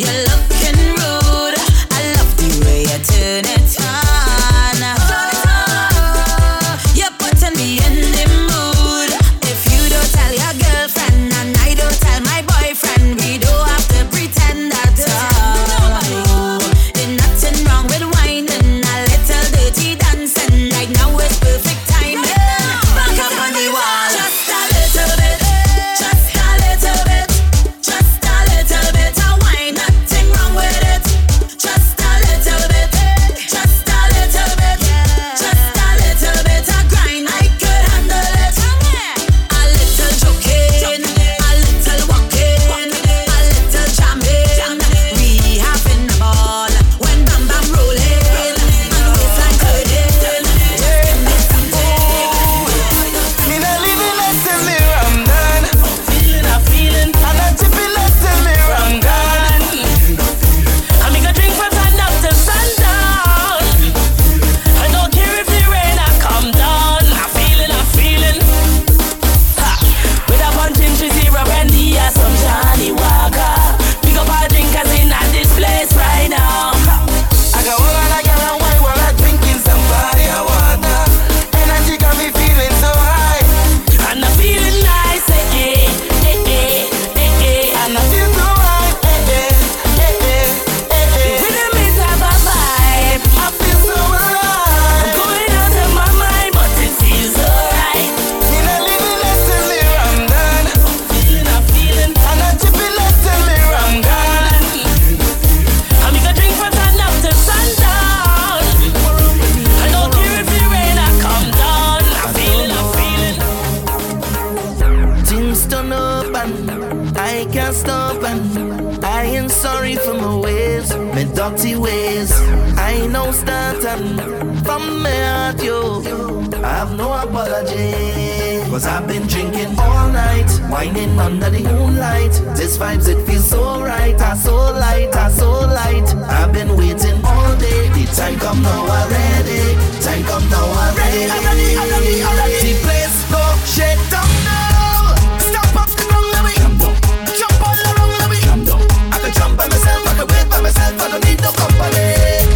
you're can't stop and I ain't sorry for my ways, my dirty ways. I ain't no starting from me at you. I have no apology. Cause I've been drinking all night, wining under the moonlight. This vibes, it feels so right, I so light, I so light. I've been waiting all day, the time come now already. Time come now already. I'm ready, I'm ready, I'm ready. The place go shit. me with by myself, I don't need no company.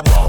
Do